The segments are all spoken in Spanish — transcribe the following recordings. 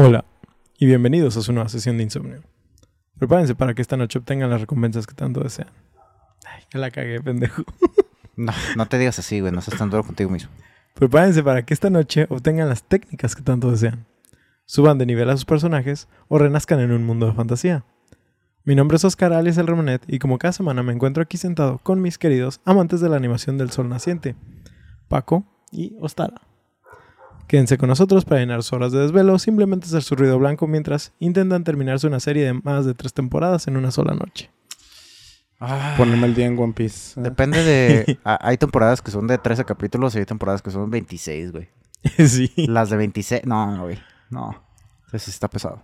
Hola y bienvenidos a su nueva sesión de insomnio. Prepárense para que esta noche obtengan las recompensas que tanto desean. Ay, ya la cagué, pendejo. No, no te digas así, güey. No seas tan duro contigo mismo. Prepárense para que esta noche obtengan las técnicas que tanto desean. Suban de nivel a sus personajes o renazcan en un mundo de fantasía. Mi nombre es Oscar alias El Remonet y como cada semana me encuentro aquí sentado con mis queridos amantes de la animación del sol naciente, Paco y Ostara. Quédense con nosotros para llenar sus horas de desvelo simplemente hacer su ruido blanco mientras intentan terminarse una serie de más de tres temporadas en una sola noche. Ponerme el día en One Piece. Depende de... a- hay temporadas que son de 13 capítulos y hay temporadas que son 26, güey. sí. Las de 26... No, no, güey. No. Eso sí está pesado.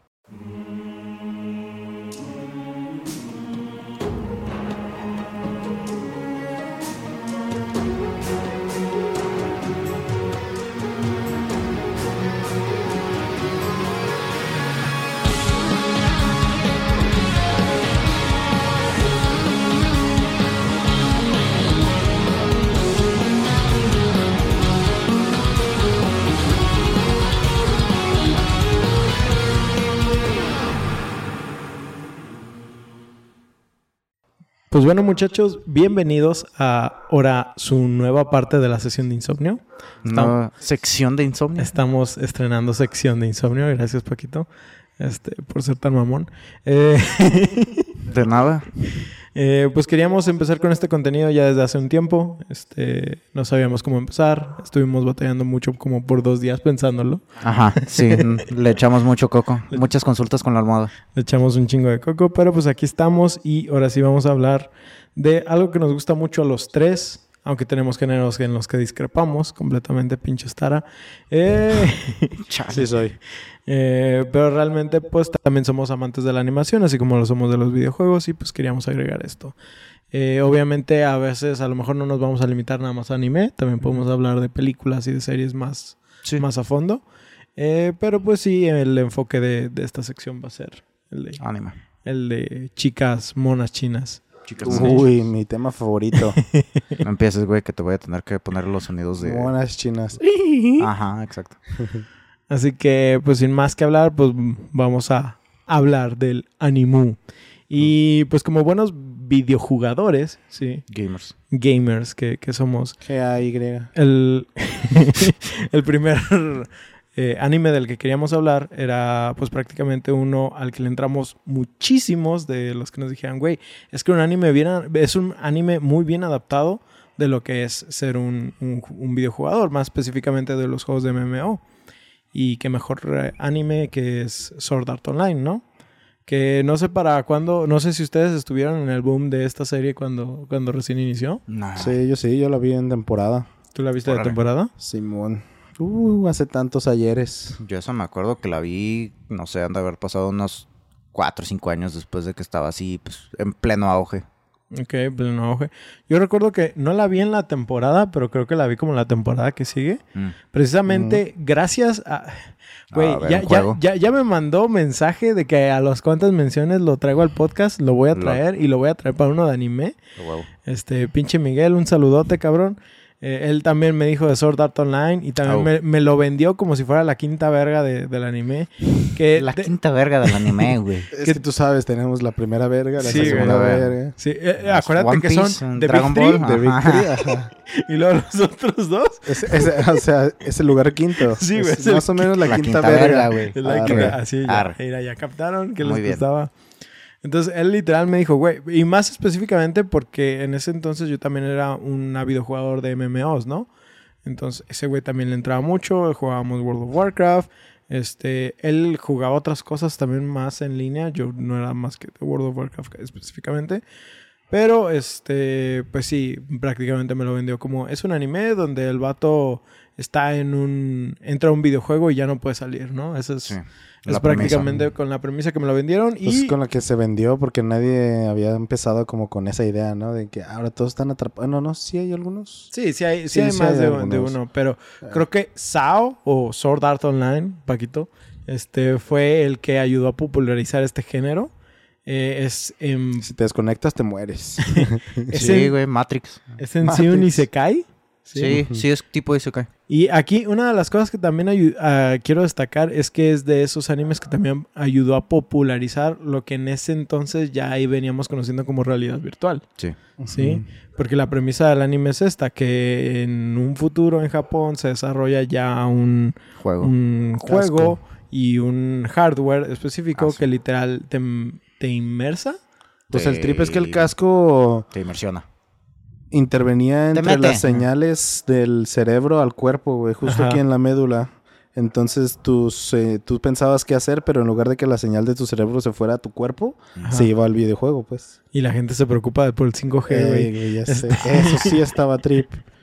Pues bueno muchachos, bienvenidos a ahora su nueva parte de la sesión de insomnio. No, sección de insomnio. Estamos estrenando sección de insomnio, gracias Paquito, este, por ser tan mamón. Eh, De nada. Eh, pues queríamos empezar con este contenido ya desde hace un tiempo. Este, no sabíamos cómo empezar. Estuvimos batallando mucho como por dos días pensándolo. Ajá, sí. Le echamos mucho coco. Muchas consultas con la almohada. Le echamos un chingo de coco, pero pues aquí estamos y ahora sí vamos a hablar de algo que nos gusta mucho a los tres, aunque tenemos géneros en los que discrepamos completamente, pinche Tara. Eh, Sí soy. eh, pero realmente pues también somos amantes de la animación, así como lo somos de los videojuegos y pues queríamos agregar esto. Eh, obviamente a veces a lo mejor no nos vamos a limitar nada más a anime, también podemos hablar de películas y de series más, Sí. más a fondo. Eh, pero pues sí, el enfoque de, de esta sección va a ser el de Ánima. el de chicas monas chinas. Chicas, Uy, mi tema favorito. no empieces, güey, que te voy a tener que poner los sonidos de... Monas chinas. Ajá, exacto. Así que, pues sin más que hablar, pues vamos a hablar del animu. Y pues como buenos videojugadores, sí, Gamers. gamers que, que somos, G-A-Y. el, el primer eh, anime del que queríamos hablar era pues prácticamente uno al que le entramos muchísimos de los que nos dijeron, güey, es que un anime bien, es un anime muy bien adaptado de lo que es ser un, un, un videojugador, más específicamente de los juegos de MMO. Y qué mejor eh, anime que es Sword Art Online, ¿no? Que no sé para cuándo, no sé si ustedes estuvieron en el boom de esta serie cuando, cuando recién inició. No. Sí, yo sí, yo la vi en temporada. ¿Tú la viste de temporada? Simón. Uh, hace tantos ayeres. Yo eso me acuerdo que la vi, no sé, han de haber pasado unos 4 o 5 años después de que estaba así, pues, en pleno auge. Ok, pues no, oje. Yo recuerdo que no la vi en la temporada, pero creo que la vi como en la temporada que sigue. Mm. Precisamente gracias a... Güey, A ver, ya, ya, ya, ya me mandó mensaje de que a las cuantas menciones lo traigo al podcast, lo voy a Lo- traer y lo voy a traer para uno de anime. Huevo. Este, pinche Miguel, un saludote, cabrón. Eh, él también me dijo de Sword Art Online y también me, me lo vendió como si fuera la quinta verga de- del anime. Que La quinta verga del anime, güey. Es que tú sabes, tenemos la primera verga, la Sí, segunda güey. verga. Sí, eh, eh, acuérdate One que Piece, son Dragon Three Ball. Ajá. Three, ajá. y luego los otros dos. O sea, es el lugar quinto. Sí, güey, Es es el más o menos la, la quinta, quinta verga. güey. La así ya, ya captaron que Muy les bien. gustaba. Entonces, él literal me dijo, güey, y más específicamente porque en ese entonces yo también era un ávido jugador de MMOs, ¿no? Entonces, ese güey también le entraba mucho, jugábamos World of Warcraft, este, él jugaba otras cosas también más en línea, yo no era más que de World of Warcraft específicamente, pero este, pues sí, prácticamente me lo vendió como, es un anime donde el vato está en un, entra a un videojuego y ya no puede salir, ¿no? Eso es... Sí. Es prácticamente con la premisa que me lo vendieron Pues y con la que se vendió porque nadie había empezado como con esa idea, ¿no? De que ahora todos están atrapados. No, no, sí hay algunos. sí, sí hay, sí Sí, hay sí más hay de, uno, pero creo que SAO o Sword Art Online, Paquito, este fue el que ayudó a popularizar este género. Eh, es en, Si te desconectas, te mueres. es Sí, en, güey, Matrix. es en sí un Matrix. Isekai. Sí, sí, es tipo Isekai. Y aquí una de las cosas que también ah, quiero destacar es que es de esos animes que también ayudó a popularizar lo que en ese entonces ya ahí veníamos conociendo como realidad virtual. Sí. ¿sí? Porque la premisa del anime es esta, que en un futuro en Japón se desarrolla ya un, Juego. un juego y un hardware específico Ah, sí. que literal te, te inmersa. Pues el trip es que el casco Te inmersiona. Intervenía Te entre las señales del cerebro al cuerpo, güey, justo Ajá. aquí en la médula. Entonces tus, eh, tú pensabas qué hacer, pero en lugar de que la señal de tu cerebro se fuera a tu cuerpo, Ajá. se iba al videojuego, pues. Y la gente se preocupa por el 5G, güey. Ey, güey, sé. Eso sí estaba trip.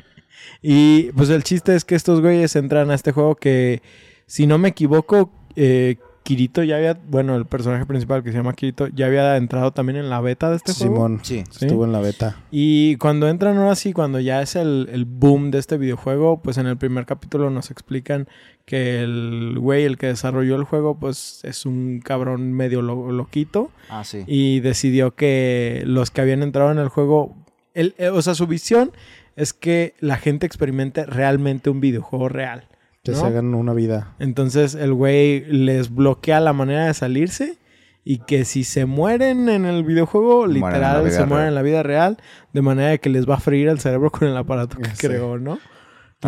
Y pues el chiste es que estos güeyes entran a este juego que, si no me equivoco, eh, Kirito ya había, bueno, el personaje principal que se llama Kirito, ya había entrado también en la beta de este juego. Simón Sí. Sí. estuvo en la beta. Y cuando entran ahora sí, cuando ya es el, el boom de este videojuego, pues en el primer capítulo nos explican que el güey, el que desarrolló el juego, pues es un cabrón medio lo- loquito Ah, sí. y decidió que los que habían entrado en el juego, él- eh, o sea, su visión es que la gente experimente realmente un videojuego real. Que ¿no? se hagan una vida. Entonces el güey les bloquea la manera de salirse y que si se mueren en el videojuego, Mueren literal se mueren real. en la vida real, de manera de que les va a freír el cerebro con el aparato que Sí. creó, ¿no?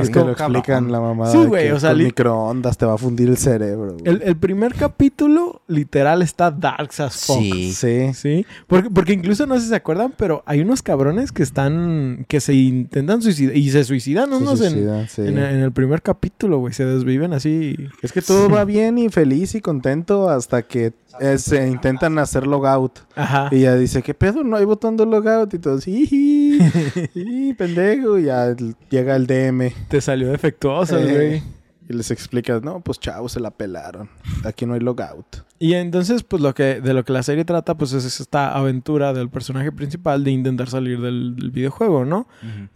Es que lo cabrón. explican la mamada. Sí, güey, o sea, con microondas te va a fundir el cerebro. güey. El, el primer capítulo literal está darks as fuck. Sí. Sí. Sí, porque, porque incluso no sé si se acuerdan, pero hay unos cabrones que están, que se intentan suicidar y se suicidan se unos en, suicida, sí. en, en el primer capítulo, güey, se desviven así. Es que todo va bien y feliz y contento hasta que eh, se intentan hacer logout. Ajá. Y ya dice, ¿qué pedo? No hay botón de logout. Y todos. ¡Sí, pendejo! Y ya llega el DM. Te salió defectuoso, Eh, güey. Y les explicas, no, pues chavos, se la pelaron. Aquí no hay logout. Y entonces, pues lo que, de lo que la serie trata, pues es esta aventura del personaje principal de intentar salir del, del videojuego, ¿no?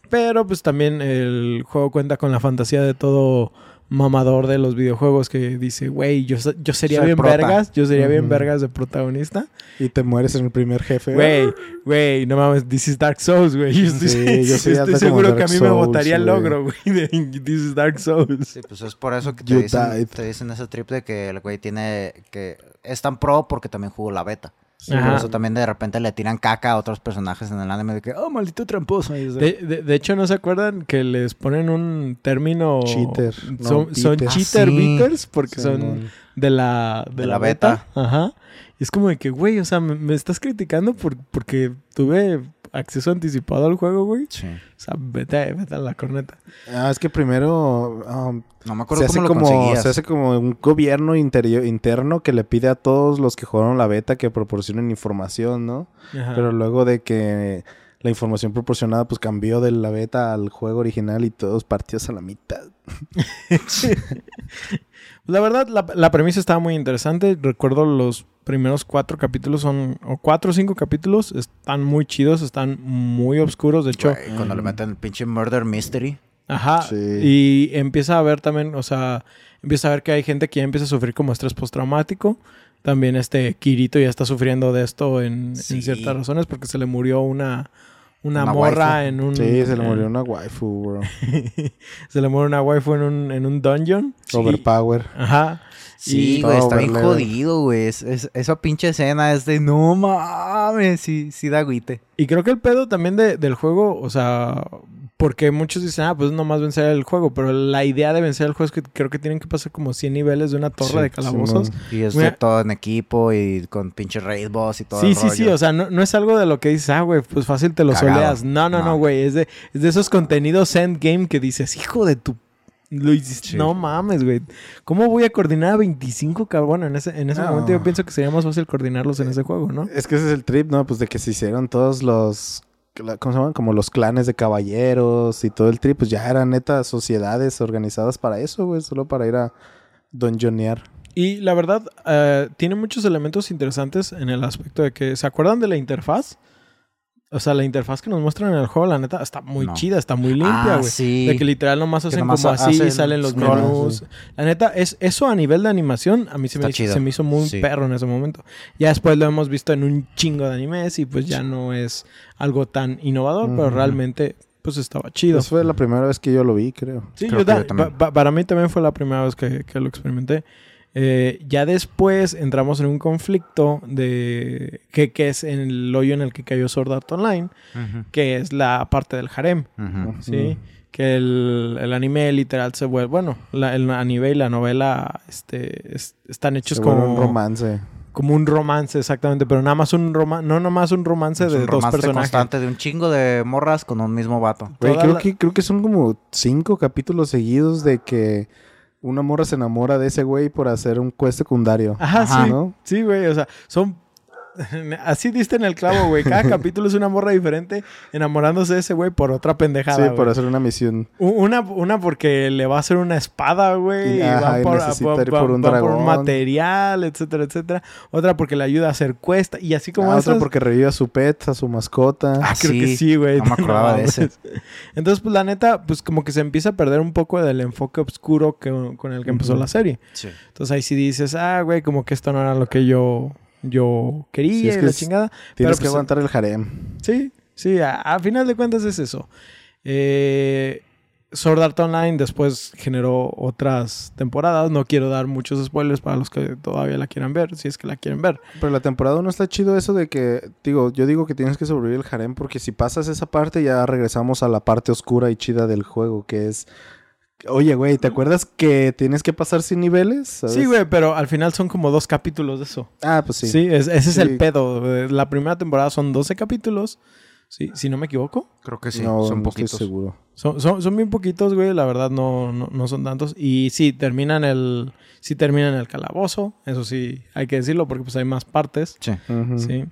Pero pues también el juego cuenta con la fantasía de todo mamador de los videojuegos que dice, güey, yo, yo sería Soy bien prota". vergas, yo sería bien vergas de protagonista. Y te mueres en el primer jefe. Güey, güey, no mames, this is Dark Souls, güey. Yo estoy, Sí, yo seguro que a mí me botaría el logro, güey, de this is Dark Souls. Sí, pues es por eso que te dicen, te dicen ese trip de que el güey tiene que es tan pro porque también jugó la beta. Sí, Ajá. Por eso también de repente le tiran caca a otros personajes en el anime de que, oh, maldito tramposo. De- De, hecho, ¿no se acuerdan que les ponen un término... Cheater. No, Son. Ah, cheater sí. beaters porque son de la, de, De la, la beta. Ajá. Y es como de que, güey, o sea, me, me estás criticando por, porque tuve acceso anticipado al juego, güey. Sí. O sea, vete, vete a la corneta. Ah, es que primero um, No me se acuerdo hace, cómo lo como, conseguías. se hace como un gobierno interior, interno que le pide a todos los que jugaron la beta que proporcionen información, ¿no? Ajá. Pero luego de que la información proporcionada pues cambió de la beta al juego original y todos partidos a la mitad. La verdad, la, la premisa estaba muy interesante. Recuerdo los primeros cuatro capítulos son, o cuatro o cinco capítulos, están muy chidos, están muy oscuros. De hecho, Güey, cuando le meten el pinche Murder Mystery. Ajá. Sí. Y empieza a ver también, o sea, empieza a ver que hay gente que ya empieza a sufrir como estrés postraumático. También este Kirito ya está sufriendo de esto en, ciertas razones porque se le murió una, una, Una morra waifu. en un... Sí, se le murió una waifu, bro. se le murió una waifu en un, en un dungeon. Sí. Overpower. Ajá. Sí, Y- güey, está bien jodido, güey. Es- es- esa pinche escena es de no mames, sí, sí da agüite. Y creo que el pedo también de- del juego, o sea, porque muchos dicen, ah, pues nomás vencer el juego, pero la idea de vencer el juego es que creo que tienen que pasar como 100 niveles de una torre Sí, de calabozos. Y es Mira- de todo en equipo y con pinche raid boss y todo Sí, el sí, sí, o sea, no, no es algo de lo que dices, ah, güey, pues fácil te lo Cagado. soleas. No, no, no, No. güey, es de, es de esos contenidos endgame que dices, hijo de tu... Sí. no mames, güey. ¿Cómo voy a coordinar a 25 cabrón? Bueno, en ese, en ese No. momento yo pienso que sería más fácil coordinarlos en ese juego, ¿no? Es que ese es el trip, ¿no? Pues de que se hicieron todos los... ¿Cómo se llaman? Como los clanes de caballeros y todo el trip. Pues ya eran neta sociedades organizadas para eso, güey. Solo para ir a dungeonear. Y la verdad, eh, tiene muchos elementos interesantes en el aspecto de que, ¿se acuerdan de la interfaz? O sea, la interfaz que nos muestran en el juego, la neta, está muy No. chida, está muy limpia, Ah, güey. sí. De que literal nomás hacen nomás como así y salen los scroll. menús. La neta, es, eso a nivel de animación, a mí se me, se me hizo muy Sí. perro en ese momento. Ya después lo hemos visto en un chingo de animes y pues ya no es algo tan innovador, pero Ujú. realmente pues estaba chido. Esa fue la primera vez que yo lo vi, creo. Sí, Creo yo que ta- yo también. pa- pa- para mí también fue la primera vez que, que lo experimenté. Eh, ya después entramos en un conflicto de que, que es en el hoyo en el que cayó Sword Art Online, que es la parte del harem. ¿sí? Que el, el anime literal se vuelve... Bueno, la- el anime y la novela este, es- están hechos Se como un romance. como un romance, exactamente, pero nada más un romance, no nomás un romance Es de un dos romance personajes. constante de un chingo de morras con un mismo vato. Güey, creo, la- que, creo que son como cinco capítulos seguidos de que una morra se enamora de ese güey por hacer un quest secundario. Ajá, Ajá. sí. ¿no? Sí, güey, o sea, son... Así diste en el clavo, güey. Cada capítulo es una morra diferente enamorándose de ese güey por otra pendejada, Sí, güey. por hacer una misión. Una, una porque le va a hacer una espada, güey. Y- Y, ajá, va y por, va- ir por un va dragón. material, etcétera, etcétera. Otra porque le ayuda a hacer cuesta. Y así como Ah, otra esas- porque revive a su pet, a su mascota. Ah, creo Sí, que sí, güey. no me acordaba de ese. Entonces, pues la neta, pues como que se empieza a perder un poco del enfoque oscuro que, con el que empezó la serie. Sí. Entonces ahí sí dices, ah, güey, como que esto no era lo que yo, yo quería Sí, es que la chingada. Tienes pero, que pues, aguantar el harem. Sí, sí, a, a final de cuentas es eso. Eh, Sword Art Online después generó otras temporadas. No quiero dar muchos spoilers para los que todavía la quieran ver, si es que la quieren ver. Pero la temporada no está chido eso de que, digo, yo digo que tienes que sobrevivir el harem porque si pasas esa parte ya regresamos a la parte oscura y chida del juego, que es... Oye, güey, ¿te acuerdas que tienes que pasar sin niveles? ¿Sabes? Sí, güey, pero al final son como dos capítulos de eso. Ah, pues sí. Sí, es- ese es Sí. el pedo. Eh, La primera temporada son 12 capítulos. Sí, si no me equivoco. Creo que sí, no, son no estoy poquitos. seguro. Son, son, son bien poquitos, güey. La verdad, no, no, no son tantos. Y sí, terminan el. Sí, terminan el calabozo. Eso sí, hay que decirlo porque pues hay más partes. Sí.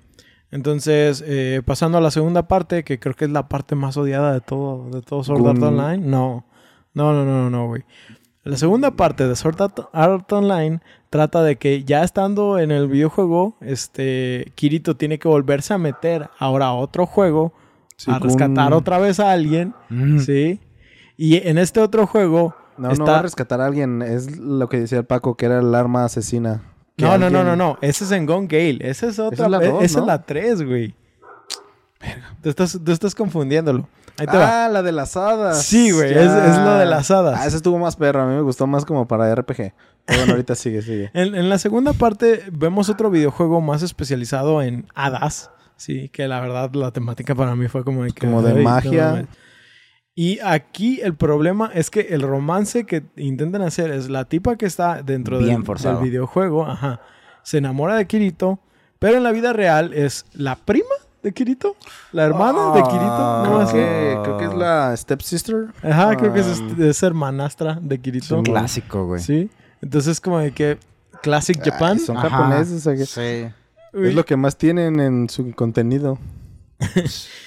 Entonces, eh, pasando a la segunda parte, que creo que es la parte más odiada de todo, de todo Sword Art Gun- Online. No. No, no, no, no, no, güey. La segunda parte de Sword Art, Online trata de que ya estando en el videojuego, este Kirito tiene que volverse a meter ahora a otro juego Sí, a rescatar otra vez a alguien, Mm. ¿sí? Y en este otro juego No, no está... va a rescatar a alguien. Es lo que decía el Paco, que era el arma asesina. No, no, no, no, no. Ese es en Gone Gale. Esa es otra. es la dos, esa ¿no? es la 3, güey. Tú estás, tú estás confundiéndolo. Ahí te va. Ah, la de las hadas. Sí, güey. Es, es lo de las hadas. Ah, ese estuvo más perro. A mí me gustó más como para RPG. Pero bueno, ahorita sigue, sigue. En, en la segunda parte vemos otro videojuego más especializado en hadas. Sí, que la verdad la temática para mí fue como de que... Como de "Ay, no magia". mames". y aquí el problema es que el romance que intentan hacer es la tipa que está dentro del videojuego, ajá, se enamora de Kirito, pero en la vida real es la prima de Kirito, la hermana de Kirito, Ah, ¿no? Creo Así. que, creo que es la stepsister. Ajá, creo que es, Ah, es hermanastra de Kirito. Sí, Clásico, güey. Sí. Entonces como de que Classic Japan. Ay, son Ajá. japoneses. o sea que- Sí. Uy. Es lo que más tienen en su contenido.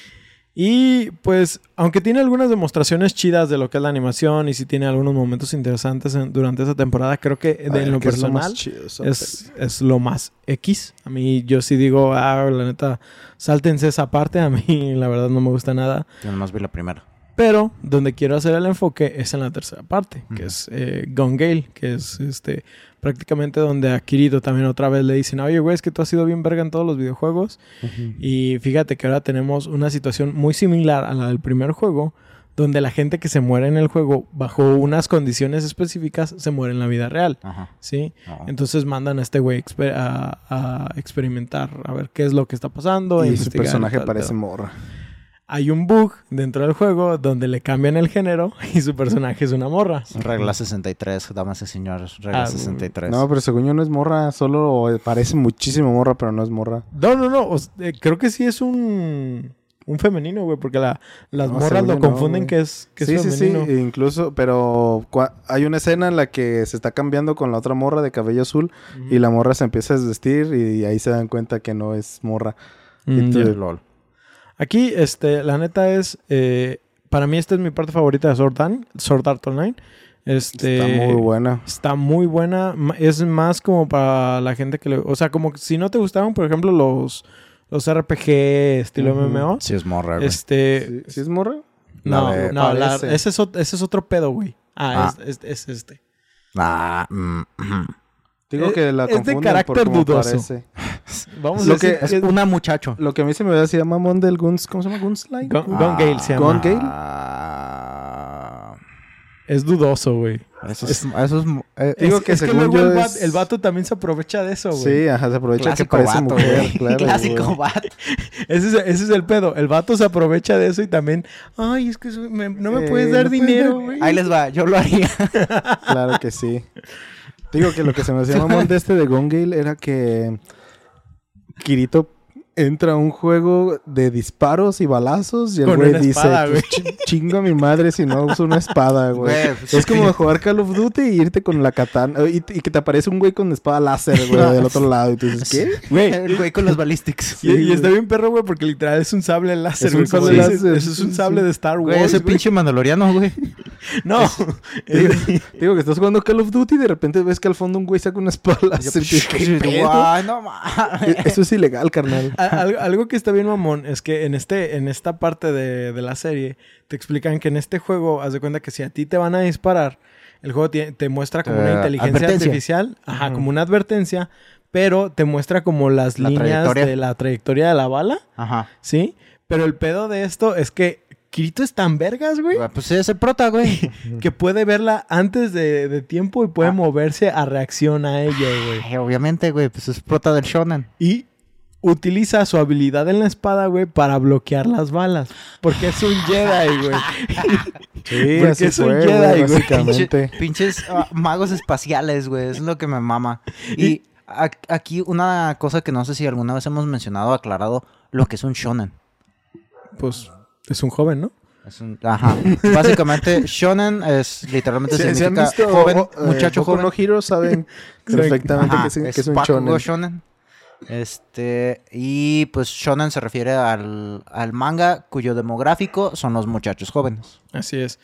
Y pues, aunque tiene algunas demostraciones chidas de lo que es la animación y si tiene algunos momentos interesantes en- durante esa temporada, creo que de- Ay, en lo que es lo más personal chido, esa es, es lo más X. A mí yo sí digo, ah, la neta, sáltense esa parte. A mí la verdad no me gusta nada. Yo nomás vi la primera. Pero donde quiero hacer el enfoque es en la tercera parte, que es eh, Gone Gale, que es este prácticamente donde a Kirito también otra vez le dicen, oye, güey, es que tú has sido bien verga en todos los videojuegos. Y fíjate que ahora tenemos una situación muy similar a la del primer juego, donde la gente que se muere en el juego bajo unas condiciones específicas se muere en la vida real, Ajá. ¿sí? No. Entonces mandan a este güey a, a experimentar, a ver qué es lo que está pasando. Y su personaje tal parece morra. Hay un bug dentro del juego donde le cambian el género y su personaje es una morra. Regla 63, damas y señores. Regla Ah, 63. No, pero según yo no es morra. Solo parece muchísimo morra, pero no es morra. No, no, no. o eh, creo que sí es un, un femenino, güey, porque la- las No, morras lo no, confunden que es, que es sí, sí, sí. femenino. Incluso, pero hay una escena en la que se está cambiando con la otra morra de cabello azul y la morra se empieza a desvestir y ahí se dan cuenta que no es morra. Mm, y tú-. LOL. Aquí, este, la neta es, eh, para mí esta es mi parte favorita de Sword Art, Sword Art Online. Este, Está muy buena. Está muy buena. Es más como para la gente que le... O sea, como que si no te gustaban, por ejemplo, los, los RPG estilo. MMO. Sí es morra, güey. Este... ¿Sí, sí es morra? No, de- no, la- ese, es, ese es otro pedo, güey. Ah, Ah. Es, es- es este. Ah, mm, ujú. Digo que la es de carácter cómo dudoso. parece. Vamos Lo a decir que- Es que es una muchacho. Lo que a mí se me ve así mamón del Guns... ¿Cómo se llama? Gunsline. Gun- Gone Gale se llama. Gone Gale. Ah, Es dudoso, güey. eso es... Eso es eh, Digo Es- que es que según luego yo el, va- es- el vato también se aprovecha de eso, güey. Sí, ajá, se aprovecha que clásico parece vato, mujer, claro. clásico vato. Ese es, ese es el pedo. El vato se aprovecha de eso y también, ay, es que soy- me- no me Eh, puedes dar no dinero, güey. Ahí les va, yo lo haría. Claro que sí. Digo que lo que se me hacía mamón de este de Gone Gale era que Kirito entra un juego de disparos y balazos y el güey dice, pues, chi- chingo a mi madre si no uso una espada, güey. Pues, es como jugar Call of Duty y irte con la katana y, y que te aparece un güey con espada láser, güey, del otro lado y tú dices, ¿qué? Güey, El güey con los ballistics. y, y está bien perro, güey, porque literal es un sable láser, Es un sable dices, Eso es un sable de Star Wars, Güey, ese güey. pinche mandaloriano, güey. No. Digo, digo que estás jugando Call of Duty y de repente ves que al fondo un güey saca una espada láser. y tú, ¿qué pedo? Guay, no mames. Eso es ilegal, carnal. A- algo, algo que está bien mamón es que en este en esta parte de, de la serie te explican que en este juego haz de cuenta que si a ti te van a disparar el juego te, muestra como una Eh, inteligencia artificial ajá como una advertencia pero te muestra como las La líneas trayectoria. de la trayectoria de la bala Ajá. sí pero el pedo de esto es que Kirito es tan vergas güey Pues sí, ese prota, güey. que puede verla antes de, de tiempo y puede Ah. moverse a reacción a ella güey Ay, Obviamente, güey, pues es prota del shonen. y utiliza su habilidad en la espada, güey, para bloquear las balas. Porque es un Jedi, güey. Sí, Porque así es un fue, Jedi, güey. Pinche- pinches ah, magos espaciales, güey. Es lo que me mama. Y a- aquí una cosa que no sé si alguna vez hemos mencionado, aclarado, lo que es un shonen. Pues es un joven, ¿no? Es un, ajá. Básicamente, shonen es literalmente han significa visto joven, o- eh, muchacho joven. no Hero, saben perfectamente que es, que es un Bakugo shonen. shonen. Este, y pues shonen se refiere al, al manga cuyo demográfico son los muchachos jóvenes. Así es.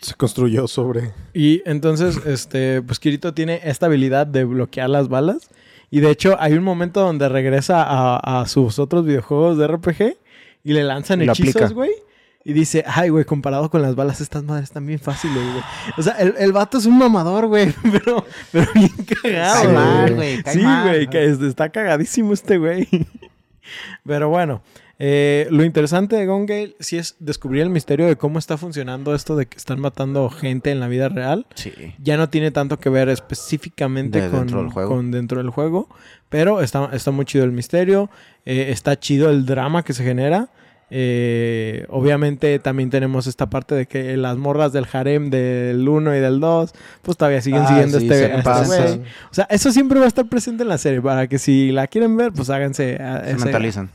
Se construyó sobre... Y entonces, este, pues Kirito tiene esta habilidad de bloquear las balas. Y de hecho, hay un momento donde regresa a, a sus otros videojuegos de RPG y le lanzan Y hechizos, güey. Y dice, ay, güey, comparado con las balas, estas madres están bien fáciles, güey. O sea, el, el vato es un mamador, güey, pero, pero bien cagado, Cae Sí. mal, güey. cae Sí, mal. güey, que está cagadísimo este güey. Pero bueno, eh, lo interesante de Gone Gale sí es descubrir el misterio de cómo está funcionando esto de que están matando gente en la vida real. Sí. Ya no tiene tanto que ver específicamente De con, dentro del juego. con dentro del juego, pero está, está muy chido el misterio, eh, está chido el drama que se genera. Eh, obviamente también tenemos esta parte de que las morras del harem del 1 y del 2 pues todavía siguen Ah, siguiendo sí, este, se este güey. O sea, eso siempre va a estar presente en la serie para que si la quieren ver, pues háganse a- Se ese- mentalizan.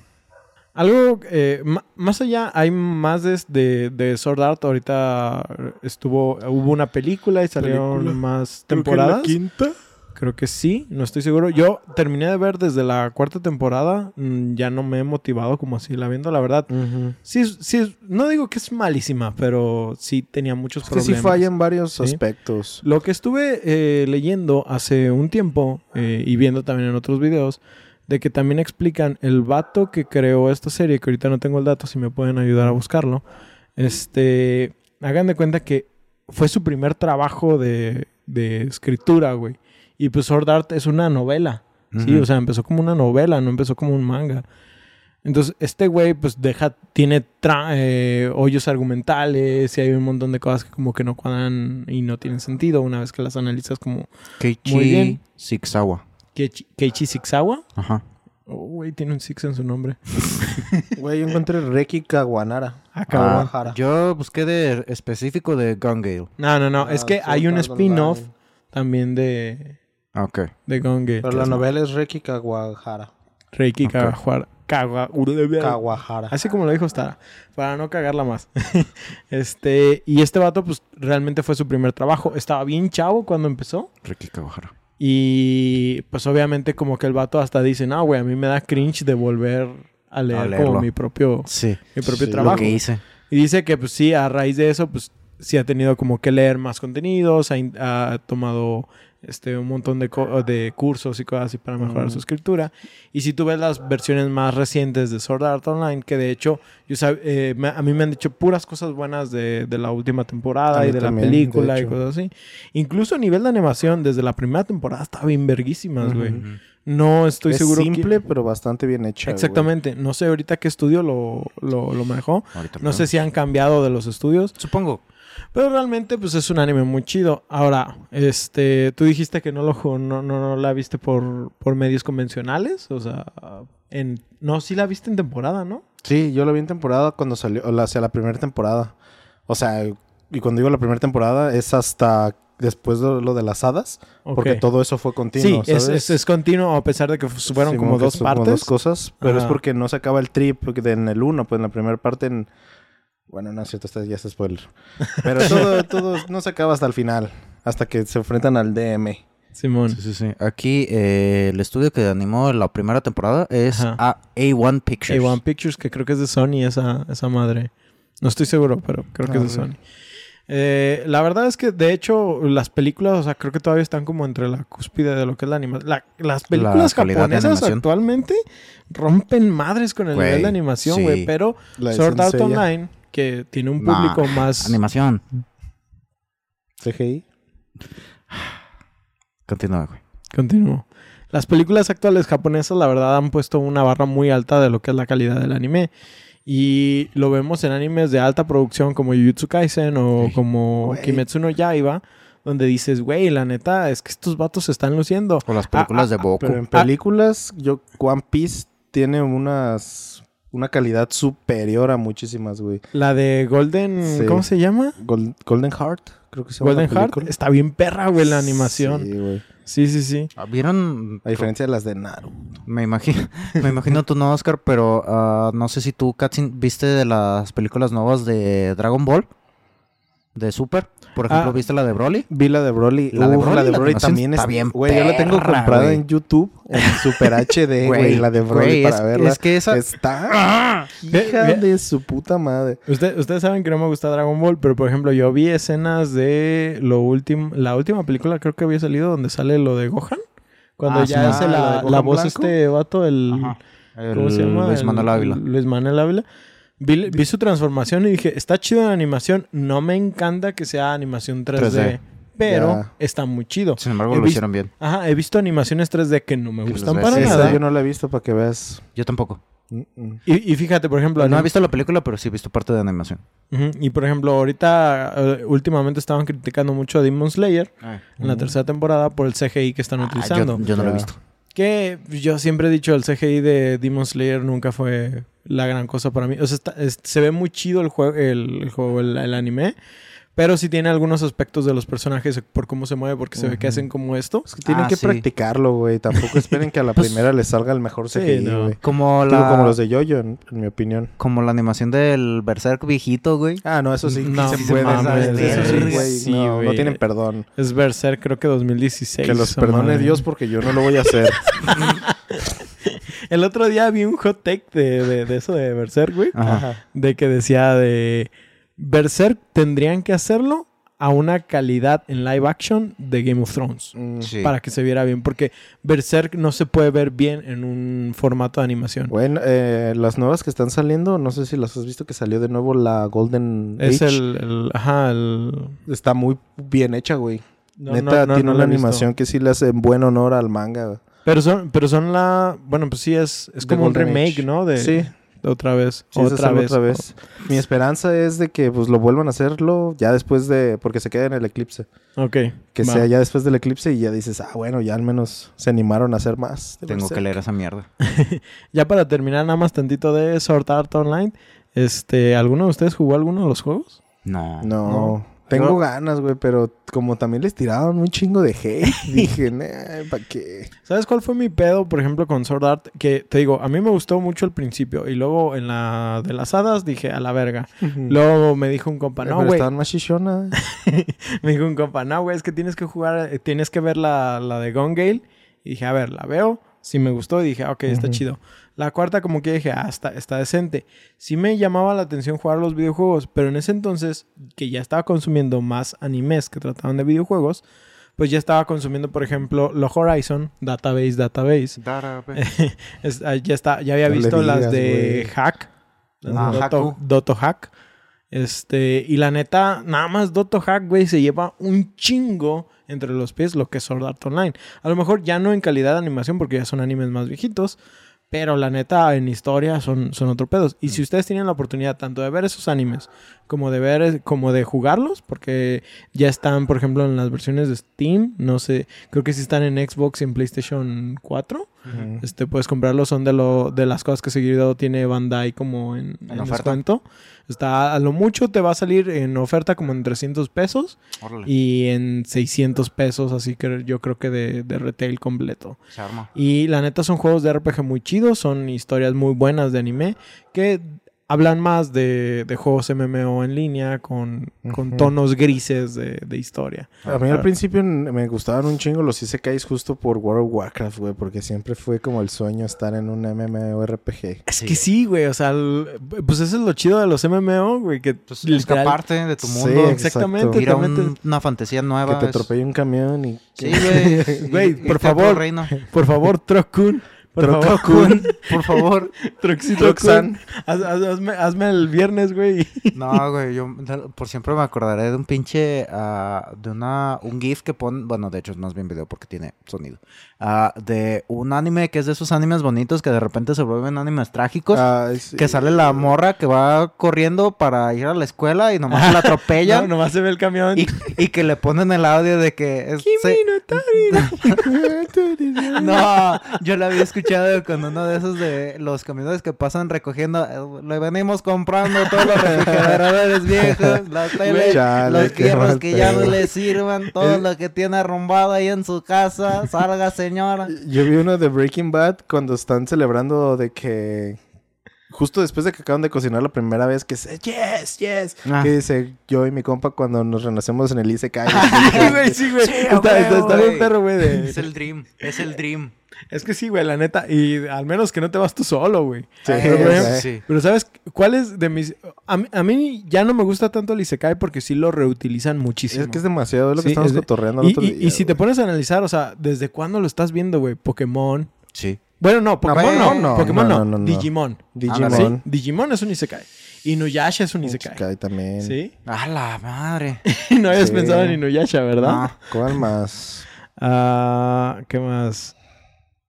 Algo, eh, más allá, hay más de, de, de Sword Art. Ahorita estuvo, hubo una película y salieron Película. más temporadas. quinta? Creo que sí, no estoy seguro. Yo terminé de ver desde la cuarta temporada. mm, ya no me he motivado como así la viendo, la verdad. Sí, es- sí, es- no digo que es malísima, pero sí tenía muchos Es que sí problemas. falla en varios Sí. aspectos. Lo que estuve eh, leyendo hace un tiempo eh, y viendo también en otros videos, de que también explican el vato que creó esta serie, que ahorita no tengo el dato, si me pueden ayudar a buscarlo. Este, hagan de cuenta que fue su primer trabajo de, de escritura, güey. Y pues Sword Art es una novela. Sí, o sea, empezó como una novela, no empezó como un manga. Entonces, este güey, pues deja, tiene tra- eh, hoyos argumentales y hay un montón de cosas que como que no cuadran y no tienen sentido una vez que las analizas como Keiichi Muy bien. Sixawa. Keiichi, Keiichi Sixawa. Ajá. Oh, güey, tiene un six en su nombre. Güey, yo encontré Reki Kawanara. Ah. Kawahara. Yo busqué de específico de Gone Gale. No, no, no. Ah, es que Sword hay un spin-off también de, Ok. de Gone Pero la es novela es Reki Kawahara. Reiki. Kawahara. Kawa- Kawahara. Así como lo dijo Stara, para no cagarla más. este, y este vato, pues realmente fue su primer trabajo. Estaba bien chavo cuando empezó. Ricky Kawahara. Y pues obviamente como que el vato hasta dice, no, güey, a mí me da cringe de volver a leer como mi propio, Sí. mi propio Sí, lo trabajo. Lo que hice. Y dice que pues sí, a raíz de eso, pues sí ha tenido como que leer más contenidos, ha tomado este, un montón de, de cursos y cosas así para mejorar Ujú. su escritura. Y si tú ves las versiones más recientes de Sword Art Online, que de hecho yo sab- eh, me- a mí me han dicho puras cosas buenas de, de la última temporada y de la también, película de y cosas así. Incluso a nivel de animación, desde la primera temporada estaba bien verguísimas, güey. Ujú. No estoy es seguro. simple, que- pero bastante bien hecha. Exactamente. No sé ahorita qué estudio lo, lo, lo manejó. Ahorita No sé si han cambiado de los estudios. Supongo. Pero realmente, pues es un anime muy chido. Ahora, este, tú dijiste que no lo no, no, no la viste por, por medios convencionales. O sea, en. No, sí la viste en temporada, ¿no? Sí, yo lo vi en temporada cuando salió, o la- hacia la primera temporada. O sea, y cuando digo la primera temporada es hasta después de lo de las hadas, porque todo eso fue continuo, Sí, es, ¿sabes? es, es continuo, a pesar de que fu- fueron Sí, como que dos partes. dos cosas, pero es porque no se acaba el trip de- en el uno, pues en la primera parte en... Bueno, no es cierto, este ya es spoiler. Pero todo, todo no se acaba hasta el final, hasta que se enfrentan al DM. Simón. Sí, sí, sí. Aquí eh, el estudio que animó la primera temporada es. A- A1 Pictures. A1 Pictures, que creo que es de Sony esa, esa madre. No estoy seguro, pero creo que A es de ver. Sony. Eh, la verdad es que, de hecho, las películas, o sea, creo que todavía están como entre la cúspide de lo que es la animación. las películas de japonesas actualmente rompen madres con el Güey, nivel de animación, sí. güey. Pero La de Sword Art. Online, que tiene un Nah, público más... Animación. CGI. Continúa, güey. Continúo. Las películas actuales japonesas, la verdad, han puesto una barra muy alta de lo que es la calidad del anime. Y lo vemos en animes de alta producción como Jujutsu Kaisen o como Güey. Kimetsu no Yaiba, donde dices, güey, la neta, es que estos vatos se están luciendo. O las películas Ah, de Boku. Pero en películas, yo One Piece tiene unas una calidad superior a muchísimas, güey. La de Golden, Sí. ¿cómo se llama? Gol- Golden Heart, creo que se llama Golden la Heart. Está bien perra, güey, la animación. Sí, güey. Sí, sí, sí. Ah, ¿Vieron? A diferencia de las de Naruto. Me imagino, me imagino tú no, Oscar, pero ah, no sé si tú, Katsin, viste de las películas nuevas de Dragon Ball, de Super. Por ejemplo, Ah. ¿viste la de Broly? Vi la de Broly. La de Uf, Broly, la de la Broly animación también está es bien Güey, yo la tengo comprada en YouTube en Super HD, güey. La de Broly para es, verla. es que esa... Está hija Ve- ve- de su puta madre. Usted- ustedes saben que no me gusta Dragon Ball, pero por ejemplo, yo vi escenas de lo último, la última película creo que había salido donde sale lo de Gohan. Cuando Ah, ya sí, hace ah, la, la voz blanco. este vato, el... Ajá. ¿Cómo se llama? Luis El- Manuel Ávila. Luis Manuel Ávila. Vi, vi su transformación y dije, está chido la animación. No me encanta que sea animación 3D, 3D. pero está muy chido. Sin embargo, He lo hicieron bien. Ajá, he visto animaciones 3D que no me Que gustan para nada. yo no la he visto para que veas. Yo tampoco. Mm, mm. Y, y fíjate, por ejemplo, No he visto la película, pero sí he visto parte de animación. Y por ejemplo, ahorita, eh, últimamente estaban criticando mucho a Demon Slayer en la Ujú. tercera temporada por el CGI que están Ah, utilizando. yo, yo no lo he visto. Que yo siempre he dicho, el CGI de Demon Slayer nunca fue la gran cosa para mí. O sea, está- es- se ve muy chido el juego, el, juego, el anime. Pero sí tiene algunos aspectos de los personajes por cómo se mueve, porque se ve que hacen como esto. Es que tienen Ah, que sí. practicarlo, güey. Tampoco esperen que a la Pues- primera les salga el mejor Sí, CGI, no. güey. Como Digo, la, como los de Yoyo, en, en mi opinión. como la animación del Berserk viejito, güey. Ah, no, eso sí. No se sí puede. mames, eso sí, güey. sí, no, no tienen perdón. Es Berserk, creo que 2016. Que los perdone madre. Dios porque yo no lo voy a hacer. El otro día vi un hot take de, de, de eso de Berserk, güey. Ajá. De que decía de... Berserk tendrían que hacerlo a una calidad en live action de Game of Thrones. Mm. Sí. Para que se viera bien. Porque Berserk no se puede ver bien en un formato de animación. Bueno, eh, las nuevas que están saliendo, no sé si las has visto que salió de nuevo la Golden Es Age. el, el- Ajá, el... Está muy bien hecha, güey. no, Neta, no, no, tiene una visto. animación que sí le hace buen honor al manga. Pero son, pero son la... Bueno, pues sí, es, es como un remake, Age. ¿no? De, Sí, otra vez. otra, vez. otra vez. Mi esperanza es de que pues lo vuelvan a hacerlo ya después de... Porque se queda en el eclipse. Ok. Que va. sea ya después del eclipse y ya dices, ah, bueno, ya al menos se animaron a hacer más. Tengo que Berserk". leer esa mierda. Ya para terminar nada más tantito de Sword Art Online. Este, ¿alguno de ustedes jugó alguno de los juegos? No. No, No. Tengo ganas, güey, pero como también les tiraron un chingo de hate, dije, ¿para qué? ¿Sabes cuál fue mi pedo, por ejemplo, con Sword Art? Que te digo, a mí me gustó mucho al principio y luego en la de las hadas dije, a la verga. Luego me dijo un compa, Pero no, güey. estaban más chichonas. me dijo un compa, no, güey, es que tienes que jugar, eh, tienes que ver la, la de Gone Gale. Y dije, a ver, la veo. Sí me gustó y dije, ah, ok, está chido. La cuarta como que dije, ah, está, está decente. Sí me llamaba la atención jugar los videojuegos, pero en ese entonces, que ya estaba consumiendo más animes que trataban de videojuegos, pues ya estaba consumiendo, por ejemplo, Lo Horizon, Database, Database. Ah, ya, está, ya había No visto las digas, de güey. Hack, las de Ah, Doto. Doto Hack. Este, y la neta, nada más Dotto Hack, güey, se lleva un chingo entre los pies lo que es Sword Art Online. A lo mejor ya no en calidad de animación porque ya son animes más viejitos, pero la neta en historia son, son otro pedos. Y si ustedes tienen la oportunidad tanto de ver esos animes como de ver, como de jugarlos, porque ya están, por ejemplo, en las versiones de Steam, no sé, creo que sí están en Xbox y en PlayStation 4. Este, puedes comprarlos, son de lo, de las cosas que seguido tiene Bandai como en, En en oferta. descuento. Está, a lo mucho te va a salir en oferta como en 300 pesos y en 600 pesos, así que yo creo que de, de retail completo. Se arma. Y la neta son juegos de RPG muy chidos, son historias muy buenas de anime que hablan más de, de juegos MMO en línea con, con tonos grises de, de historia. A mí al principio n- me gustaban un chingo los isekais justo por World of Warcraft, güey, porque siempre fue como el sueño estar en un MMORPG. Es que sí, güey, o sea, el- pues eso es lo chido de los MMO, güey, que Pues, escaparte de tu Sí, mundo. exacto. exactamente, ir a un- una fantasía nueva. Que te es- atropelle un camión y... Sí, güey. Güey, por favor. Por favor, Trokun. Por favor. Por favor. Troxito. Haz- haz- hazme, hazme el viernes, güey. No, güey, yo por siempre me acordaré de un pinche, ah, de una, un GIF que pone, bueno, de hecho es más bien video porque tiene sonido, Ah, de un anime que es de esos animes bonitos que de repente se vuelven animes trágicos, Ah, que sale la morra que va corriendo para ir a la escuela y nomás la No, atropellan nomás se ve el camión. y, y que le ponen el audio de que... es- se- No, yo lo había escuchado con uno de esos de los camiones que pasan recogiendo. eh, Le venimos comprando todos los refrigeradores viejos, las teles, Chale, los mal que ya no le sirvan, todo lo que tiene arrumbado ahí en su casa. Salga, señora. Yo vi uno de Breaking Bad cuando están celebrando de que... Justo después de que acaban de cocinar la primera vez, que es yes, yes. Ah. Que dice yo y mi compa cuando nos renacemos en el Isekai. Sí, güey, sí, güey. Sí, está, güey, está, está güey. bien perro, güey. de- Es el dream, es el dream. Es que sí, güey, la neta. Y al menos que no te vas tú solo, güey. Sí, Pero. Sí. Pero ¿sabes cuál es de mis...? A mí, a mí ya no me gusta tanto el Isekai porque sí lo reutilizan muchísimo. Es que es demasiado, es lo que estamos es de- cotorreando el y, otro y- día, y si te pones a analizar, o sea, ¿desde cuándo lo estás viendo, güey? Pokémon. Sí. Bueno, no, Pokémon no. Pokémon no, Pokémon no, no, no, no. Digimon. Digimon. ¿Sí? Digimon es un Isekai. Inuyasha es un Isekai. Isekai también. ¿Sí? A la madre. no habías Sí. pensado en Inuyasha, ¿verdad? No. ¿Cuál más? Ah, ¿Qué más?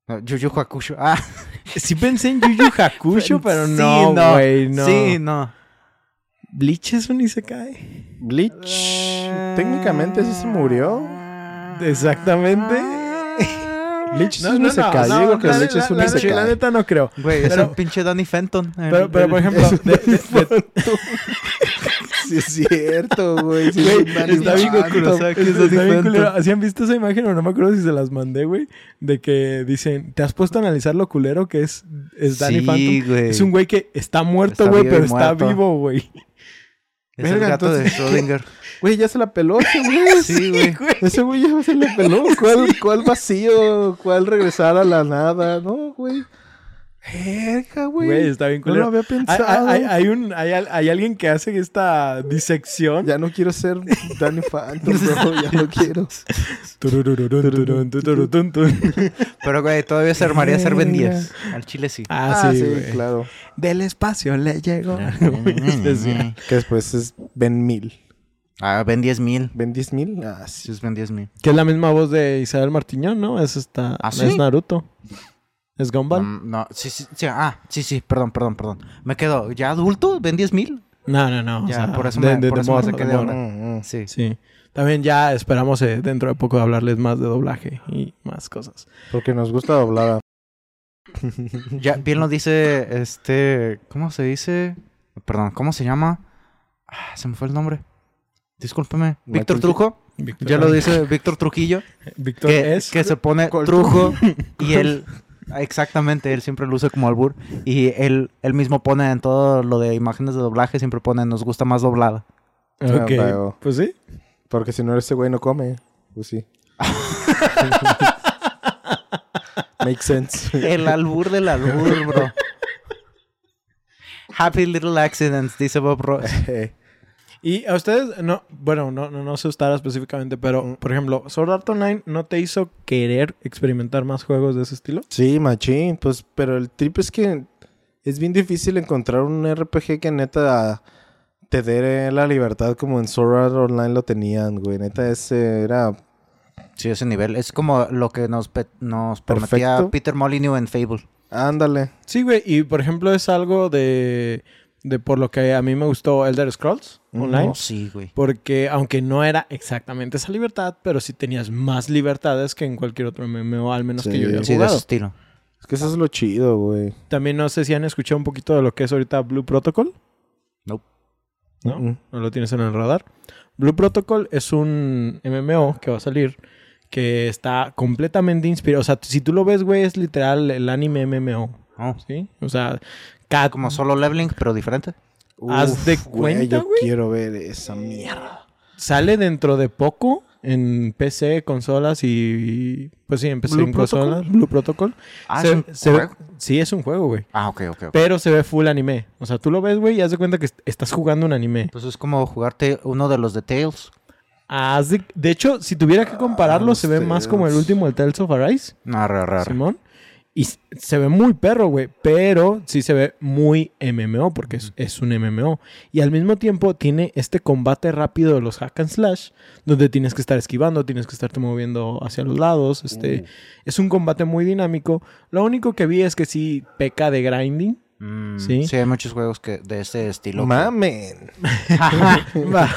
No, Yu Yu Hakusho. Ah, Sí pensé en Yu Yu Hakusho, pero sí, no, güey, no. Sí, no. ¿Bleach es un Isekai? Bleach. Técnicamente sí se murió. Exactamente. Bleach es un Isekai. Yo digo que Bleach es un la- Isekai. la neta no creo. Güey, es el pinche Danny Fenton. el- Pero, pero el- por ejemplo, de- de- de- Sí es cierto, güey. Sí, Güey, es un Danny está bien culero. Phantom. ¿Sí han visto esa imagen o no me acuerdo si se las mandé, güey? De que dicen, ¿te has puesto a analizar lo culero que es, es Danny Sí, Phantom? güey. Es un güey que está muerto, Está güey, pero está vivo, güey. Es el gato de Schrödinger. Güey, ya se la peló ese güey. Sí, güey. Ese güey ya se la peló. ¿Cuál, ¿Cuál vacío? ¿Cuál regresar a la nada? No, güey. Verga, güey. Güey, está bien No lo culero. había pensado. hay- hay un, hay, hay alguien que hace esta disección. Ya no quiero ser Danny Phantom, bro. Ya no quiero. Pero, güey, todavía se armaría ser Ben Verga. 10. Al chile sí. Ah, sí, güey. claro. Del espacio le llegó. Que después es Ben Mil. Ah, Ben 10 mil. ¿Ben 10 mil? Ah, sí. Sí, es Ben 10 mil. Que es la misma voz de Isabel Martiñón, ¿no? Es esta. ¿Ah, Es sí? Naruto. Es Gumball. Mm, no, sí, sí, sí. Ah, sí, sí, perdón, perdón, perdón. Me quedo, ¿ya adulto? ¿Ben 10 mil? No, no, no. o Ya, sea, por eso de- me- de- por de eso me de morro. onda. Mm, mm. Sí. Sí. También ya esperamos eh, dentro de poco hablarles más de doblaje y más cosas. Porque nos gusta doblada. Ya, bien lo dice, este, ¿cómo se dice? Perdón, ¿cómo se llama? Ah, se me fue el nombre. Discúlpeme. Víctor Trujo. Víctor, Ya lo dice Víctor Trujillo. Víctor que, es. que se pone trujo y él exactamente él siempre lo usa como albur y él él mismo pone en todo lo de imágenes de doblaje siempre pone nos gusta más doblada Ok. Pero- Pues sí. Porque si no, ese güey no come. Pues sí. Makes sense. el albur del albur bro Happy Little Accidents dice Bob Ross Y a ustedes, no, bueno, no, no, no sé específicamente, pero por ejemplo, Sword Art Online no te hizo querer experimentar más juegos de ese estilo. Sí, machín. Pues, pero el trip es que es bien difícil encontrar un RPG que neta te te dé la libertad como en Sword Art Online lo tenían, güey. Neta, ese era... Sí, ese nivel. Es como lo que nos, pe- nos permitía Perfecto. Peter Molyneux en Fable. Ándale. Sí, güey. Y por ejemplo, es algo de, de por lo que a mí me gustó Elder Scrolls. Online. Oh, sí, güey. Porque aunque no era exactamente esa libertad, pero sí tenías más libertades que en cualquier otro MMO, al menos Sí. que yo haya Sí, de jugado. ese estilo. Es que eso es lo chido, güey. También no sé si han escuchado un poquito de lo que es ahorita Blue Protocol. Nope. ¿No? Mm. ¿No lo tienes en el radar? Blue Protocol es un MMO que va a salir que está completamente inspirado. O sea, si tú lo ves, güey, es literal el anime MMO. Oh, ¿Sí? O sea, cada... como solo leveling, pero diferente. Haz de cuenta, Yo quiero ver esa mierda. Sale dentro de poco en PC, consolas y... Pues sí, en PC, Blue en Protocol. consolas. Blue Protocol. Ah, Se- es un se ve- juego. sí, es un juego, güey. Ah, ok, ok, ok. Pero se ve full anime. O sea, tú lo ves, güey, y haz de cuenta que est- estás jugando un anime. Pues es como jugarte uno de los de Tales. De, de hecho, si tuviera que compararlo, los se ve más como el último, el Tales of Arise, No, raro, raro. Simón. Y se ve muy perro, güey. Pero sí se ve muy MMO, porque es, es un MMO. Y al mismo tiempo tiene este combate rápido de los hack and slash, donde tienes que estar esquivando, tienes que estarte moviendo hacia los lados. Este, Es un combate muy dinámico. Lo único que vi es que sí peca de grinding. Mm, Sí. sí. hay muchos juegos que de ese estilo. Mamen. va,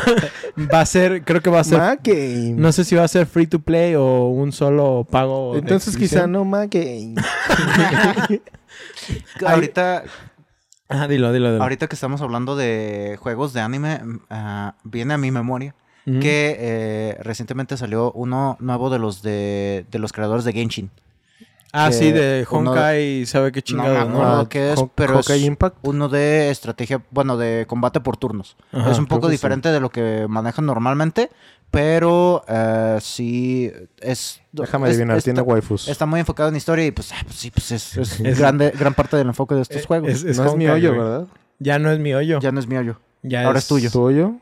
va a ser, creo que va a ser Ma game. No sé si va a ser free to play o un solo pago. Entonces quizá no ma game. ahorita, Ah, dilo, dilo, dilo. ahorita que estamos hablando de juegos de anime, ah, viene a mi memoria que eh, recientemente salió uno nuevo de los de, de los creadores de Genshin. Ah, sí, de uno- Honkai, sabe qué No chingado, me ¿no? acuerdo qué es, Ho- pero Hawkeye es Impact. uno de estrategia, bueno, de combate por turnos. Ajá, es un poco sí. diferente de lo que manejan normalmente, pero eh, sí es... Déjame es- adivinar, está- tiene waifus. Está muy enfocado en historia y pues, ah, pues sí, pues es, es Es- grande, gran parte del enfoque de estos Eh, juegos. es- no es mi Honkai, hoyo. ¿verdad? Ya no es mi hoyo. Ya, no es mi hoyo. ya ahora es tuyo. ¿Su hoyo?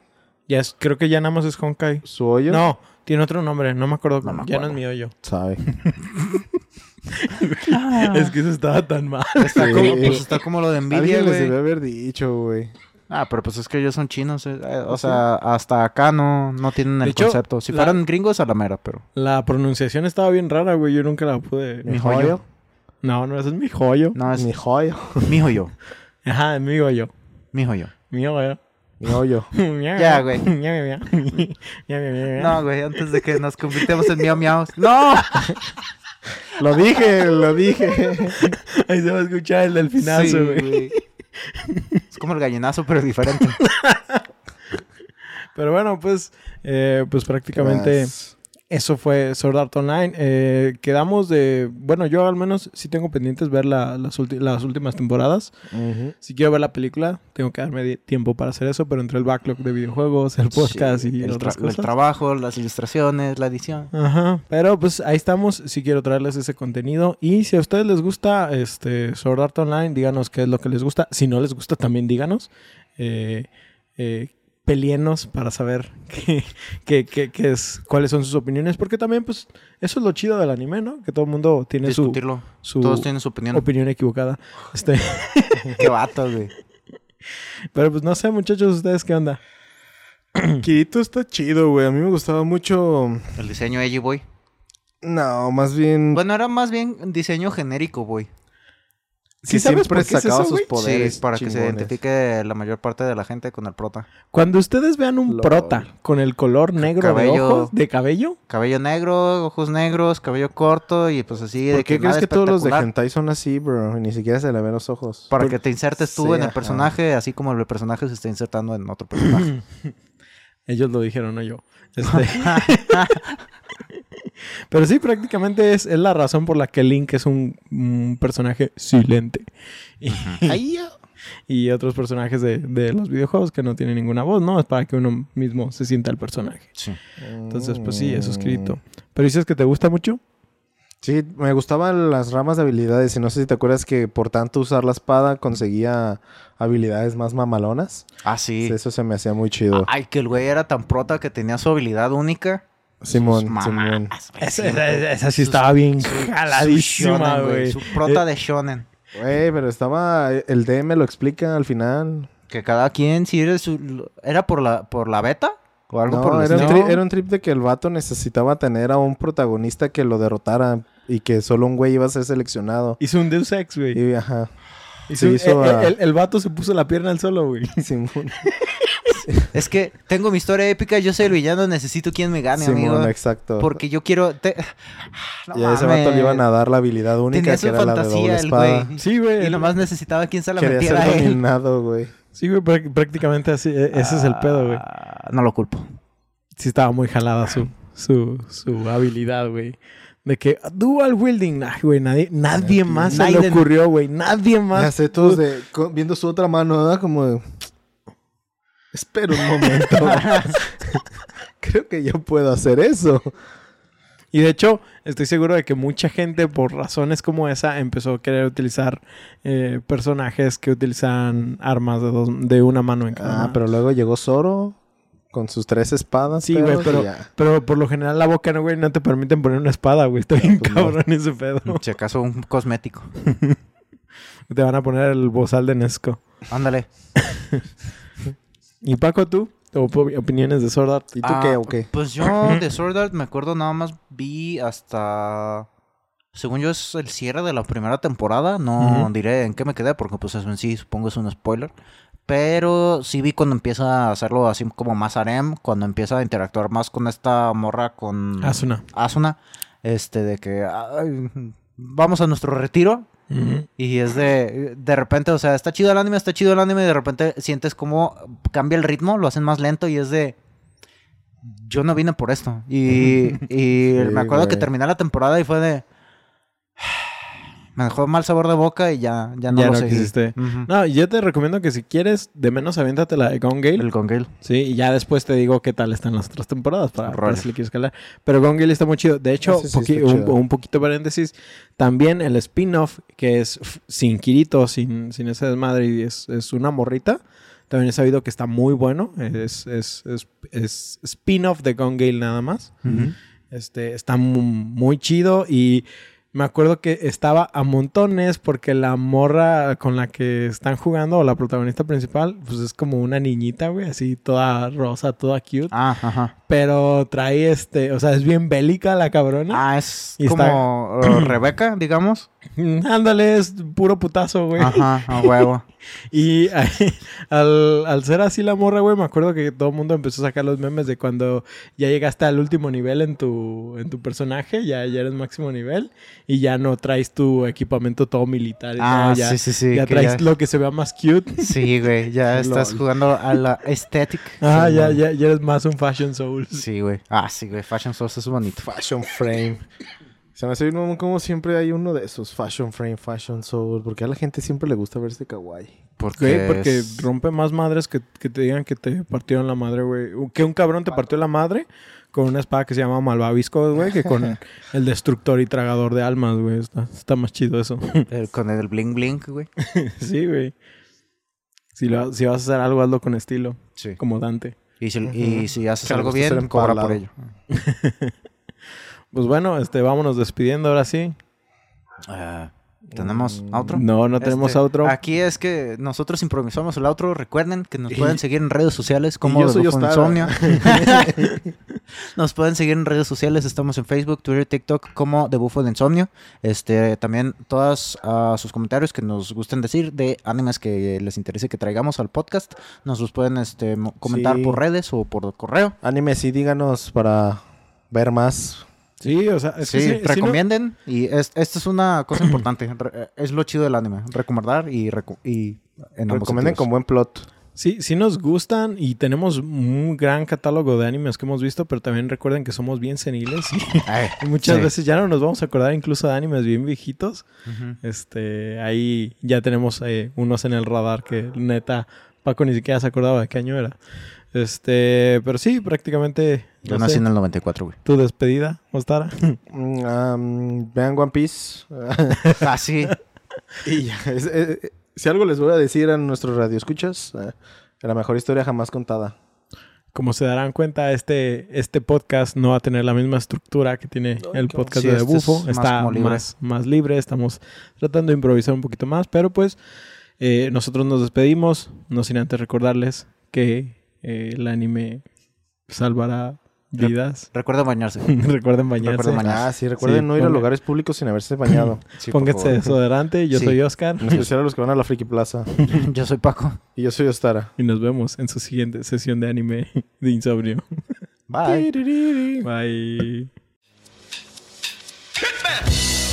Ya es, creo que ya nada más es Honkai. ¿Su hoyo? No, tiene otro nombre, no me acuerdo. No me Ya no acuerdo. es mi hoyo. Sabe. Es que eso estaba tan mal. Está, Sí. como, pues está como lo de Nvidia, Alguien les güey. debe haber dicho, güey. Ah, pero pues es que ellos son chinos. eh, eh, o sea, hasta acá no, no tienen De el hecho, concepto. Si la- fueran gringos, a la mera, pero... La pronunciación estaba bien rara, güey. Yo nunca la pude. Mi joyo. No, no, ese es mi joyo. No, es Mi joyo. mi hoyo. Ajá, mi hoyo. Mi hoyo. Mi hoyo. Mi hoyo. Ya, güey. No, No, güey, antes de que nos convirtamos en miau miaus. ¡No! Lo dije, lo dije. Ahí se va a escuchar el delfinazo, güey. Es como el gallinazo, pero diferente. Pero bueno, pues, eh, pues prácticamente. Eso fue Sword Art Online. Eh, quedamos de, bueno, yo al menos sí tengo pendientes ver la- las, ulti- las últimas temporadas. Si quiero ver la película, tengo que darme tiempo para hacer eso, pero entre el backlog de videojuegos, el podcast Sí, y el, otras tra- el cosas. trabajo, las ilustraciones, la edición. Ajá, pero pues ahí estamos, si quiero traerles ese contenido y si a ustedes les gusta este Sword Art Online, díganos qué es lo que les gusta, si no les gusta también díganos, eh, eh, pelienos para saber qué, qué- qué- qué es, cuáles son sus opiniones, porque también pues eso es lo chido del anime, ¿no? Que todo el mundo tiene su, Discutirlo. su Todos tienen su opinión. opinión equivocada. Este, Qué vato, güey. pero pues no sé muchachos, ustedes qué onda. Kirito está chido, güey. A mí me gustaba mucho. El diseño Edgy Boy. No, más bien. Bueno, era más bien diseño genérico, güey. Que ¿Sí sabes siempre por qué es sacaba eso, sus poderes. sí, para que se identifique la mayor parte de la gente con el prota. Cuando ustedes vean un prota con el color negro de Cabello. ojos, de cabello, Cabello negro, ojos negros, cabello corto y pues así de ¿Por qué que crees nada que todos los de hentai son así, bro? Y ni siquiera se le ven los ojos. Para Por- que te insertes tú Sí, en el ajá. personaje, así como el personaje se está insertando en otro personaje. Ellos lo dijeron, no yo. Este... Pero sí, prácticamente es, es la razón por la que Link es un, un personaje silente. Y, otros personajes de, de los videojuegos que no tienen ninguna voz, ¿no? Es para que uno mismo se sienta el personaje. sí. Entonces, pues sí, eso es Mm. escrito. Pero dices que te gusta mucho. Sí, me gustaban las ramas de habilidades. Y no sé si te acuerdas que por tanto usar la espada conseguía habilidades más mamalonas. Ah, sí. Eso se me hacía muy chido. Ay, que el güey era tan prota que tenía su habilidad única. Simón, Simón. Esa, Sí, esa- güey. esa sí Sus- estaba bien su- jaladísima, güey. Su prota Eh, de shonen. Güey, pero estaba... El DM lo explica al final. Que cada quien, si eres su- ¿Era por la, por la beta? ¿O algo No, por el era, un era un trip de que el vato necesitaba tener a un protagonista que lo derrotara y que solo un güey iba a ser seleccionado. Hizo un Deus Ex, güey. Y ajá. Hizo- se hizo el, a- el- el vato se puso la pierna al solo, güey. Simón, Es que tengo mi historia épica, yo soy el villano, necesito quien me gane, Simón, amigo. exacto. Porque yo quiero... te- No y a ese vato le iban a dar la habilidad única Tenía que su era la de fantasía doble el espada. güey. Sí, güey. Y nomás necesitaba quien se la Quería metiera ser dominado, güey. Sí, güey, prá- prácticamente así. e- Ese es el pedo, güey. Ah, No lo culpo. Sí estaba muy jalada su, su, su habilidad, güey. De que dual wielding, Ay, güey, nadie, nadie más se le ocurrió, güey. Nadie más. Ya sé, todos de, viendo su otra mano, ¿verdad? Como de... Espera un momento. Creo que yo puedo hacer eso. Y de hecho, estoy seguro de que mucha gente, por razones como esa, empezó a querer utilizar eh, personajes que utilizan armas de, dos, de una mano en cada Ah, mano. pero luego llegó Zoro con sus tres espadas. Sí, güey, pero, pero por lo general la boca, no, güey, no te permiten poner una espada, güey. Está bien Pues no. cabrón ese pedo. Si acaso un cosmético. Te van a poner el bozal de Nesco. Ándale. ¿Y Paco, tú? ¿Op- opiniones de Sword Art? ¿Y tú Ah, qué o qué? Pues yo de Sword Art me acuerdo nada más vi hasta... Según yo es el cierre de la primera temporada. No Ujú. diré en qué me quedé porque pues eso en sí supongo es un spoiler. Pero sí vi cuando empieza a hacerlo así como más harem. Cuando empieza a interactuar más con esta morra con... Asuna. Asuna. Este de que... ay, vamos a nuestro retiro. Y es de, de repente, o sea, está chido el anime, está chido el anime, y de repente sientes como cambia el ritmo, lo hacen más lento y es de, yo no vine por esto. Y, y Sí, me acuerdo que terminé la temporada y fue de, me dejó mal sabor de boca y ya, ya no Ya lo no seguí. No, yo te recomiendo que si quieres, de menos aviéntate la de Gone Gale. El Gone Gale. Sí, y ya después te digo qué tal están las otras temporadas para, para Órale. si le quieres calar. Pero Gone Gale está muy chido. De hecho, sí un, chido. un poquito paréntesis, también el spin-off, que es sin Kirito, sin, sin ese desmadre, y es, es una morrita. También he sabido que está muy bueno. Es, es, es, es spin-off de Gone Gale nada más. Este, está mu- muy chido y me acuerdo que estaba a montones porque la morra con la que están jugando o la protagonista principal, pues es como una niñita, güey, así toda rosa, toda cute. Ah, ajá. Pero trae este, o sea, es bien bélica la cabrona. Ah, es Y está- como uh, Rebeca, digamos. Ándale, es puro putazo, güey. Ajá, a huevo. Y al, al ser así la morra, güey, me acuerdo que todo el mundo empezó a sacar los memes de cuando ya llegaste al último nivel en tu, en tu personaje, ya, ya eres máximo nivel y ya no traes tu equipamiento todo militar Ah, todo, ya, sí, sí, sí. ya traes ya- lo que se vea más cute. Sí, güey, ya estás jugando a la aesthetic. Ah, ya, ya, ya eres más un fashion soul. Sí, güey. Ah, sí, güey. Fashion Source es bonito. Fashion Frame. Se me hace bien mamón como siempre hay uno de esos. Fashion Frame, Fashion Soul. Porque a la gente siempre le gusta verse kawaii. Porque, Güey, porque es- rompe más madres que, que te digan que te partieron la madre, güey. Que un cabrón te partió la madre con una espada que se llama Malvavisco, güey, que con el destructor y tragador de almas, güey. Está, está más chido eso. el- con el bling bling, güey. sí, güey. Si, lo- si vas a hacer algo, hazlo con estilo, Sí. como Dante. Y si, y si haces algo bien, cobra por ello. Pues bueno, este, vámonos despidiendo ahora sí. Ah, ¿Tenemos outro? No, no tenemos Este, outro. Aquí es que nosotros improvisamos el outro. Recuerden que nos pueden seguir en redes sociales como yo soy. Insomnio. nos pueden seguir en redes sociales. Estamos en Facebook, Twitter, TikTok como The Bufo de Insomnio. Este, también todos ah, sus comentarios que nos gusten decir de animes que les interese que traigamos al podcast. Nos los pueden este, comentar Sí. por redes o por correo. Anime, sí, díganos para ver más. Sí, o sea, es que sí, no- recomienden. Y es, esta es una cosa importante. Re- es lo chido del anime. Recomendar y, reco- y en ambos Recomienden con buen plot. Sí, sí nos gustan y tenemos un gran catálogo de animes que hemos visto, pero también recuerden que somos bien seniles y, Ay, y muchas sí. veces ya no nos vamos a acordar incluso de animes bien viejitos. Este, ahí ya tenemos eh, unos en el radar que neta Paco ni siquiera se acordaba de qué año era. Este, pero sí, prácticamente Yo no nací sé, en el 94, güey. tu despedida, Ostara. Mm, um, vean One Piece. Ah, sí. y ya. Es- eh, eh, si algo les voy a decir a nuestros radioescuchas, eh, la mejor historia jamás contada. Como se darán cuenta, este, este podcast no va a tener la misma estructura que tiene el podcast Sí, de este Bufo. es más Está como libre. más, más libre. Estamos tratando de improvisar un poquito más, pero pues Eh, nosotros nos despedimos, no sin antes recordarles que eh, el anime salvará vidas. Recuerda bañarse. Recuerden bañarse. Recuerden bañarse. Ah, sí, recuerden Sí, no ir a lugares públicos sin haberse bañado. Sí, Pónganse desodorante. Yo Sí. soy Oscar. En especial a los que van a la Friki Plaza. Yo soy Paco. Y yo soy Ostara. Y nos vemos en su siguiente sesión de anime de insomnio. Bye. Bye. Hitman!